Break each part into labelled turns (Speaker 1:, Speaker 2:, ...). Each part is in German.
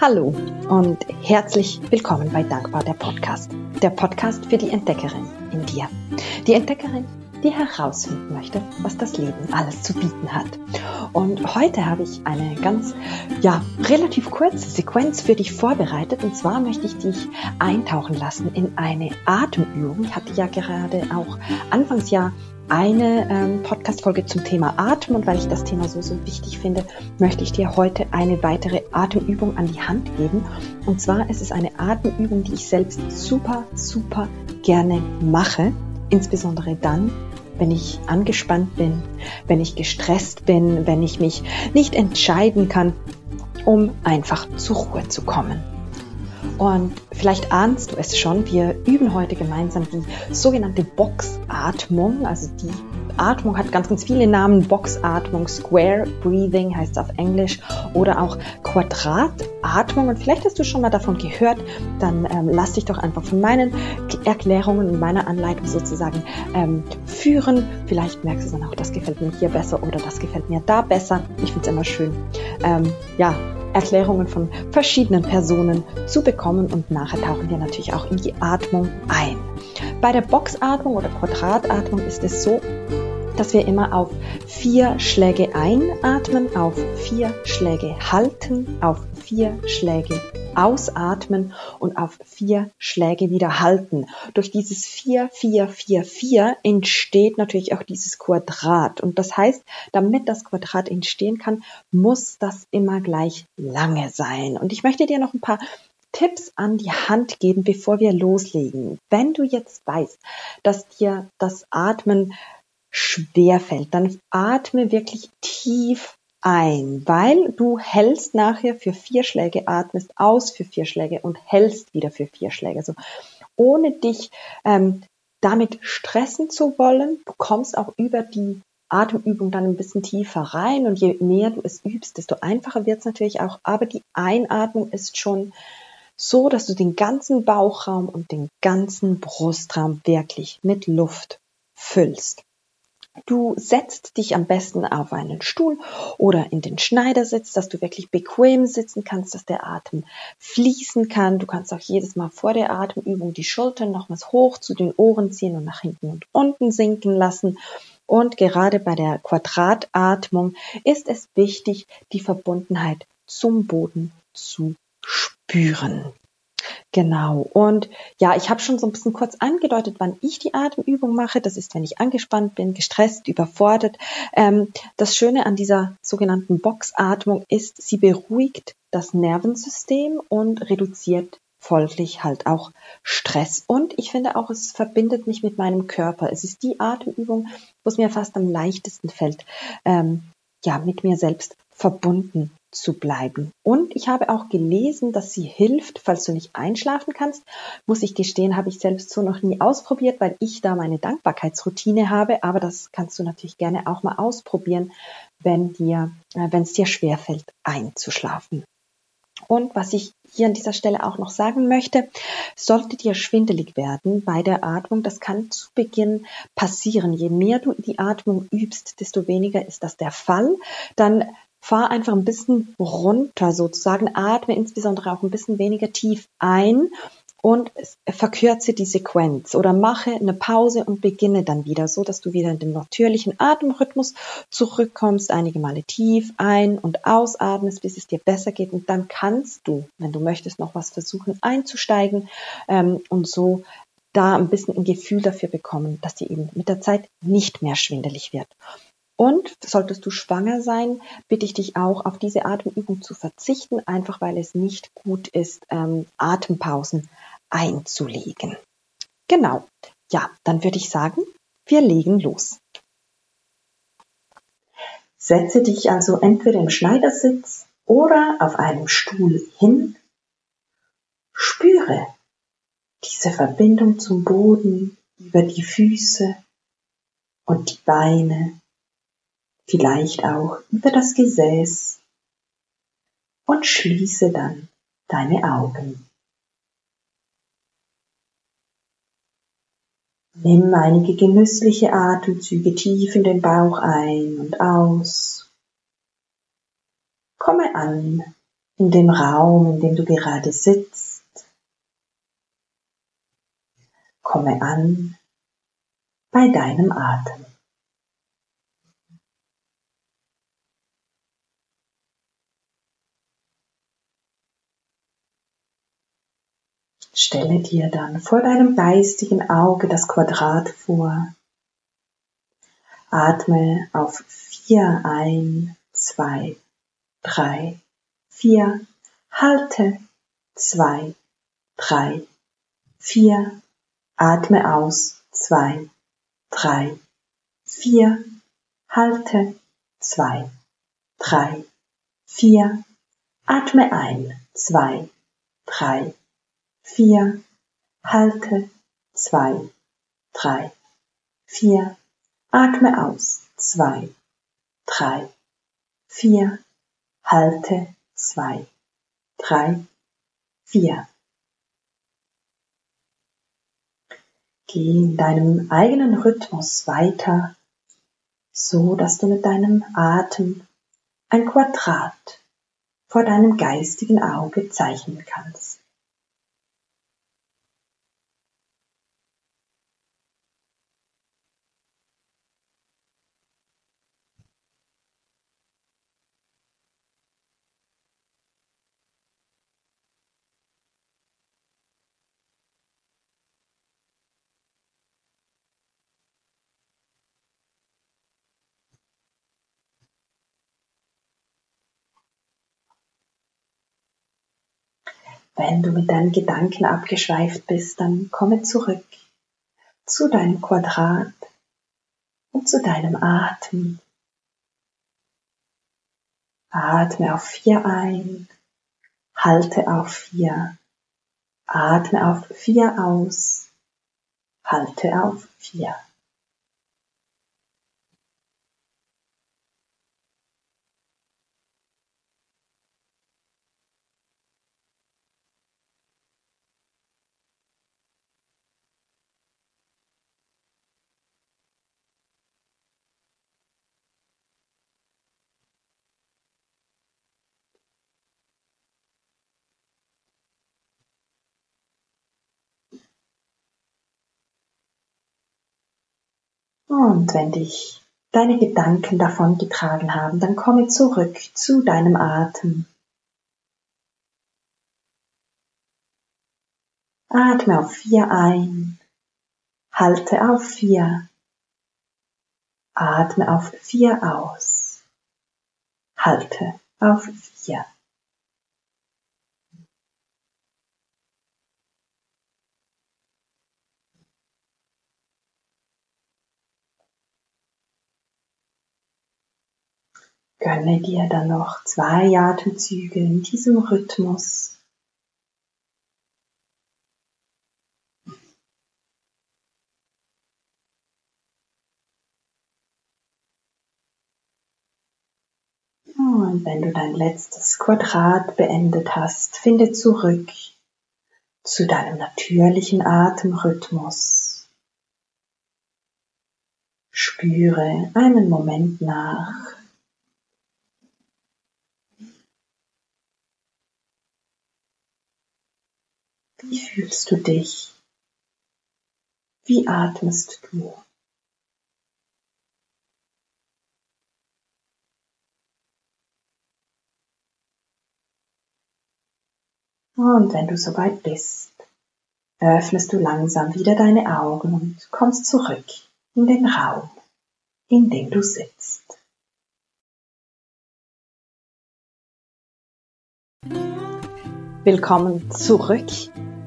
Speaker 1: Hallo und herzlich willkommen bei Dankbar der Podcast. Der Podcast für die Entdeckerin in dir. Die Entdeckerin, die herausfinden möchte, was das Leben alles zu bieten hat. Und heute habe ich eine ganz, ja, relativ kurze Sequenz für dich vorbereitet. Und zwar möchte ich dich eintauchen lassen in eine Atemübung. Ich hatte ja gerade auch Anfangsjahr eine ähm, Podcast-Folge zum Thema Atem und weil ich das Thema so, so wichtig finde, möchte ich dir heute eine weitere Atemübung an die Hand geben. Und zwar ist es eine Atemübung, die ich selbst super, super gerne mache. Insbesondere dann, wenn ich angespannt bin, wenn ich gestresst bin, wenn ich mich nicht entscheiden kann, um einfach zur Ruhe zu kommen. Und vielleicht ahnst du es schon, wir üben heute gemeinsam die sogenannte Boxatmung. Also die Atmung hat ganz, ganz viele Namen. Boxatmung, Square Breathing heißt es auf Englisch oder auch Quadratatmung. Und vielleicht hast du schon mal davon gehört, dann ähm, lass dich doch einfach von meinen Erklärungen und meiner Anleitung sozusagen ähm, führen. Vielleicht merkst du dann auch, das gefällt mir hier besser oder das gefällt mir da besser. Ich finde es immer schön, ähm, ja, Erklärungen von verschiedenen Personen zu bekommen und nachher tauchen wir natürlich auch in die Atmung ein. Bei der Boxatmung oder Quadratatmung ist es so, dass wir immer auf vier Schläge einatmen, auf vier Schläge halten, auf vier Schläge ausatmen und auf vier Schläge wieder halten. Durch dieses 4, 4, 4, 4 entsteht natürlich auch dieses Quadrat. Und das heißt, damit das Quadrat entstehen kann, muss das immer gleich lange sein. Und ich möchte dir noch ein paar Tipps an die Hand geben, bevor wir loslegen. Wenn du jetzt weißt, dass dir das Atmen schwer fällt, dann atme wirklich tief ein, weil du hältst nachher für vier Schläge, atmest aus für vier Schläge und hältst wieder für vier Schläge. Also ohne dich ähm, damit stressen zu wollen, du kommst auch über die Atemübung dann ein bisschen tiefer rein und je mehr du es übst, desto einfacher wird es natürlich auch. Aber die Einatmung ist schon so, dass du den ganzen Bauchraum und den ganzen Brustraum wirklich mit Luft füllst. Du setzt dich am besten auf einen Stuhl oder in den Schneidersitz, dass du wirklich bequem sitzen kannst, dass der Atem fließen kann. Du kannst auch jedes Mal vor der Atemübung die Schultern nochmals hoch zu den Ohren ziehen und nach hinten und unten sinken lassen. Und gerade bei der Quadratatmung ist es wichtig, die Verbundenheit zum Boden zu spüren. Genau. Und ja, ich habe schon so ein bisschen kurz angedeutet, wann ich die Atemübung mache. Das ist, wenn ich angespannt bin, gestresst, überfordert. Ähm, das Schöne an dieser sogenannten Boxatmung ist, sie beruhigt das Nervensystem und reduziert folglich halt auch Stress. Und ich finde auch, es verbindet mich mit meinem Körper. Es ist die Atemübung, wo es mir fast am leichtesten fällt, ähm, ja, mit mir selbst verbunden zu bleiben. Und ich habe auch gelesen, dass sie hilft, falls du nicht einschlafen kannst. Muss ich gestehen, habe ich selbst so noch nie ausprobiert, weil ich da meine Dankbarkeitsroutine habe. Aber das kannst du natürlich gerne auch mal ausprobieren, wenn dir, äh, wenn es dir schwerfällt, einzuschlafen. Und was ich hier an dieser Stelle auch noch sagen möchte, sollte dir schwindelig werden bei der Atmung, das kann zu Beginn passieren. Je mehr du die Atmung übst, desto weniger ist das der Fall. Dann fahr einfach ein bisschen runter sozusagen, atme insbesondere auch ein bisschen weniger tief ein und verkürze die Sequenz oder mache eine Pause und beginne dann wieder so, dass du wieder in den natürlichen Atemrhythmus zurückkommst, einige Male tief ein- und ausatmest, bis es dir besser geht und dann kannst du, wenn du möchtest, noch was versuchen einzusteigen ähm, und so da ein bisschen ein Gefühl dafür bekommen, dass dir eben mit der Zeit nicht mehr schwindelig wird. Und solltest du schwanger sein, bitte ich dich auch auf diese Atemübung zu verzichten, einfach weil es nicht gut ist, ähm, Atempausen einzulegen. Genau. Ja, dann würde ich sagen, wir legen los. Setze dich also entweder im Schneidersitz oder auf einem Stuhl hin. Spüre diese Verbindung zum Boden über die Füße und die Beine vielleicht auch über das Gesäß und schließe dann deine Augen. Nimm einige genüssliche Atemzüge tief in den Bauch ein und aus. Komme an in dem Raum, in dem du gerade sitzt. Komme an bei deinem Atem. Stelle dir dann vor deinem geistigen Auge das Quadrat vor. Atme auf vier ein, zwei, drei, vier, halte, zwei, drei, vier, atme aus, zwei, drei, vier, halte, zwei, drei, vier, atme ein, zwei, drei, vier, halte, zwei, drei, vier, atme aus, zwei, drei, vier, halte, zwei, drei, vier. Geh in deinem eigenen Rhythmus weiter, so dass du mit deinem Atem ein Quadrat vor deinem geistigen Auge zeichnen kannst. Wenn du mit deinen Gedanken abgeschweift bist, dann komme zurück zu deinem Quadrat und zu deinem Atem. Atme auf vier ein, halte auf vier, atme auf vier aus, halte auf vier. Und wenn dich deine Gedanken davon getragen haben, dann komme zurück zu deinem Atem. Atme auf vier ein, halte auf vier, atme auf vier aus, halte auf vier. Gönne dir dann noch zwei Atemzüge in diesem Rhythmus. Und wenn du dein letztes Quadrat beendet hast, finde zurück zu deinem natürlichen Atemrhythmus. Spüre einen Moment nach, Wie fühlst du dich? Wie atmest du? Und wenn du soweit bist, öffnest du langsam wieder deine Augen und kommst zurück in den Raum, in dem du sitzt. Willkommen zurück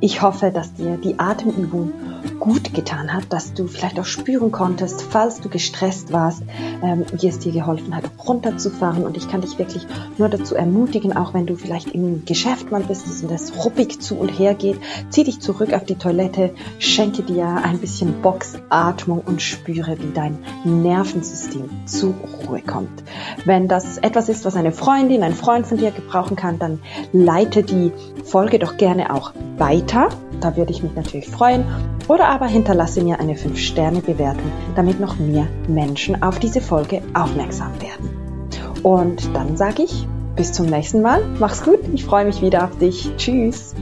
Speaker 1: ich hoffe, dass dir die Atemübung gut getan hat, dass du vielleicht auch spüren konntest, falls du gestresst warst, ähm, wie es dir geholfen hat, runterzufahren. Und ich kann dich wirklich nur dazu ermutigen, auch wenn du vielleicht im Geschäft mal bist und es ruppig zu und her geht, zieh dich zurück auf die Toilette, schenke dir ein bisschen Boxatmung und spüre, wie dein Nervensystem zur Ruhe kommt. Wenn das etwas ist, was eine Freundin, ein Freund von dir gebrauchen kann, dann leite die Folge doch gerne auch weiter. Da würde ich mich natürlich freuen. Oder aber hinterlasse mir eine 5-Sterne-Bewertung, damit noch mehr Menschen auf diese Folge aufmerksam werden. Und dann sage ich bis zum nächsten Mal. Mach's gut. Ich freue mich wieder auf dich. Tschüss.